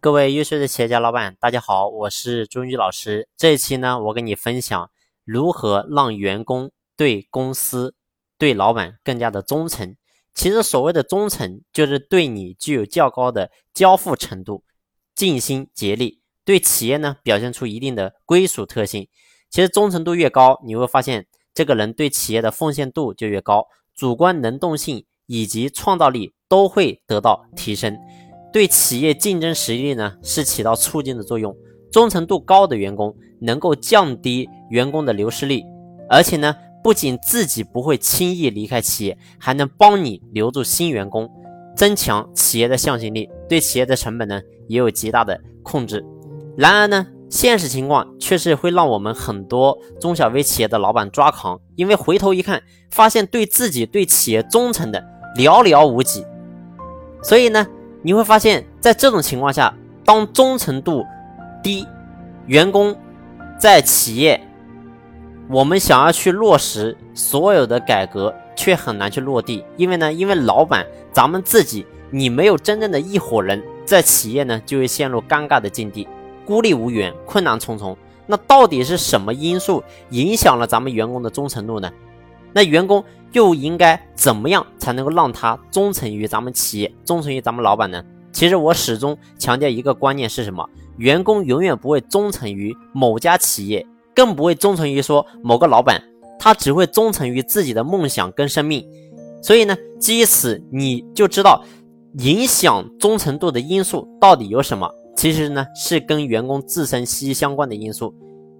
各位优秀的企业家老板，大家好，我是朱宇老师。这一期呢，我跟你分享如何让员工对公司、对老板更加的忠诚。其实所谓的忠诚，就是对你具有较高的交付程度，尽心竭力，对企业呢表现出一定的归属特性。其实忠诚度越高，你会发现这个人对企业的奉献度就越高，主观能动性以及创造力都会得到提升。对企业竞争实力呢是起到促进的作用。忠诚度高的员工能够降低员工的流失率，而且呢，不仅自己不会轻易离开企业，还能帮你留住新员工，增强企业的向心力，对企业的成本呢也有极大的控制。然而呢，现实情况却是会让我们很多中小微企业的老板抓狂，因为回头一看，发现对自己对企业忠诚的寥寥无几，所以呢。你会发现在这种情况下，当忠诚度低，员工在企业，我们想要去落实所有的改革，却很难去落地。因为呢，因为老板咱们自己，你没有真正的一伙人，在企业呢就会陷入尴尬的境地，孤立无援，困难重重。那到底是什么因素影响了咱们员工的忠诚度呢？那员工又应该怎么样才能够让他忠诚于咱们企业，忠诚于咱们老板呢？其实我始终强调一个观念是什么？员工永远不会忠诚于某家企业，更不会忠诚于说某个老板，他只会忠诚于自己的梦想跟生命。所以呢，基于此，你就知道影响忠诚度的因素到底有什么？其实呢，是跟员工自身息息相关的因素。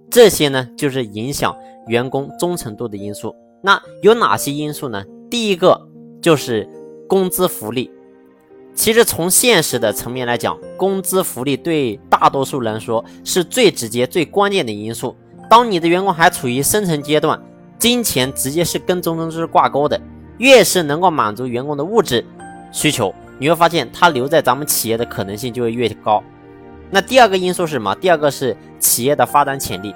这些呢，就是影响员工忠诚度的因素。那有哪些因素呢？第一个就是工资福利。其实从现实的层面来讲，工资福利对大多数人说是最直接、最关键的因素。当你的员工还处于生存阶段，金钱直接是跟忠诚度挂钩的。越是能够满足员工的物质需求，你会发现他留在咱们企业的可能性就会越高。那第二个因素是什么？第二个是企业的发展潜力。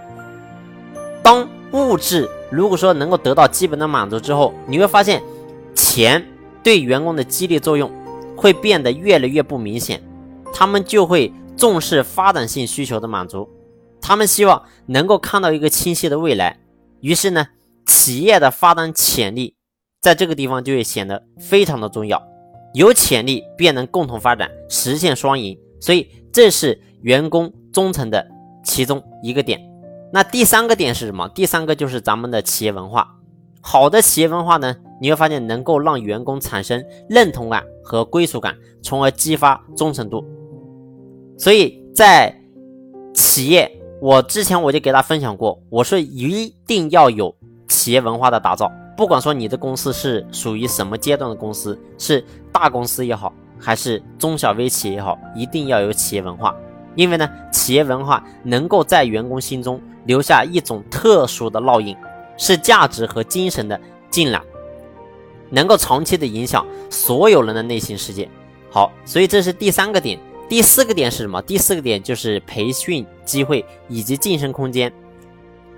当物质如果说能够得到基本的满足之后，你会发现钱对员工的激励作用会变得越来越不明显，他们就会重视发展性需求的满足，他们希望能够看到一个清晰的未来。于是呢，企业的发展潜力在这个地方就会显得非常的重要，有潜力便能共同发展，实现双赢。所以这是员工忠诚的其中一个点。那第三个点是什么？第三个就是咱们的企业文化。好的企业文化呢，你会发现能够让员工产生认同感和归属感，从而激发忠诚度。所以在企业，我之前我就给大家分享过，我说一定要有企业文化的打造。不管说你的公司是属于什么阶段的公司，是大公司也好，还是中小微企业也好，一定要有企业文化。因为呢，企业文化能够在员工心中。留下一种特殊的烙印，是价值和精神的浸染，能够长期的影响所有人的内心世界。好，所以这是第三个点。第四个点是什么？第四个点就是培训机会以及晋升空间。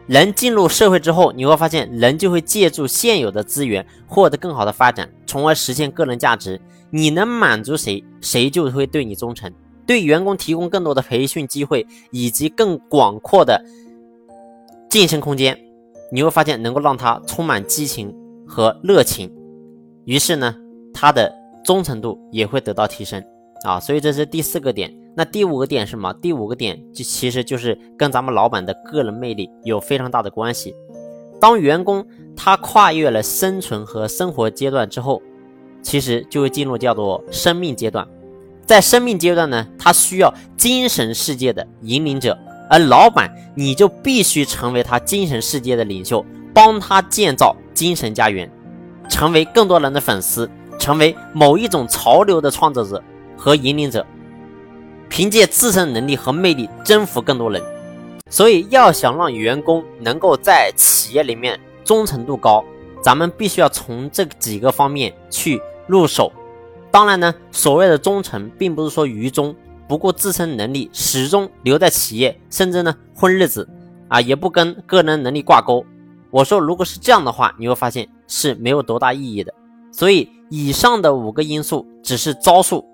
人进入社会之后，你会发现人就会借助现有的资源获得更好的发展，从而实现个人价值。你能满足谁，谁就会对你忠诚。对员工提供更多的培训机会以及更广阔的。晋升空间，你会发现能够让他充满激情和热情，于是呢，他的忠诚度也会得到提升啊。所以这是第四个点。那第五个点是什么？第五个点就其实就是跟咱们老板的个人魅力有非常大的关系。当员工他跨越了生存和生活阶段之后，其实就会进入叫做生命阶段。在生命阶段呢，他需要精神世界的引领者。而老板，你就必须成为他精神世界的领袖，帮他建造精神家园，成为更多人的粉丝，成为某一种潮流的创造者和引领者，凭借自身能力和魅力征服更多人。所以，要想让员工能够在企业里面忠诚度高，咱们必须要从这几个方面去入手。当然呢，所谓的忠诚，并不是说愚忠。不顾自身能力，始终留在企业，甚至呢混日子，啊，也不跟个人能力挂钩。我说，如果是这样的话，你会发现是没有多大意义的。所以，以上的五个因素只是招数，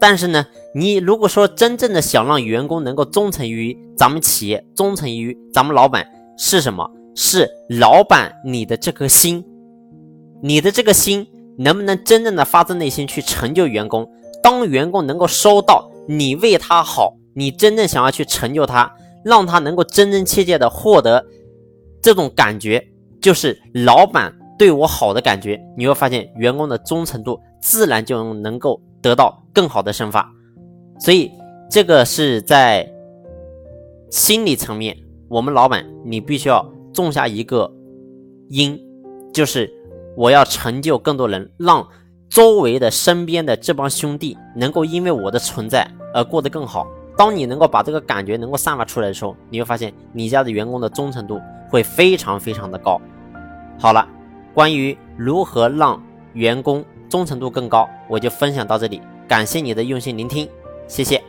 但是呢，你如果说真正的想让员工能够忠诚于咱们企业，忠诚于咱们老板，是什么？是老板你的这颗心，你的这个心能不能真正的发自内心去成就员工？当员工能够收到你为他好，你真正想要去成就他，让他能够真真切切的获得这种感觉，就是老板对我好的感觉，你会发现员工的忠诚度自然就能够得到更好的生发。所以这个是在心理层面，我们老板你必须要种下一个因，就是我要成就更多人，让。周围的身边的这帮兄弟能够因为我的存在而过得更好。当你能够把这个感觉能够散发出来的时候，你会发现你家的员工的忠诚度会非常非常的高。好了，关于如何让员工忠诚度更高，我就分享到这里。感谢你的用心聆听，谢谢。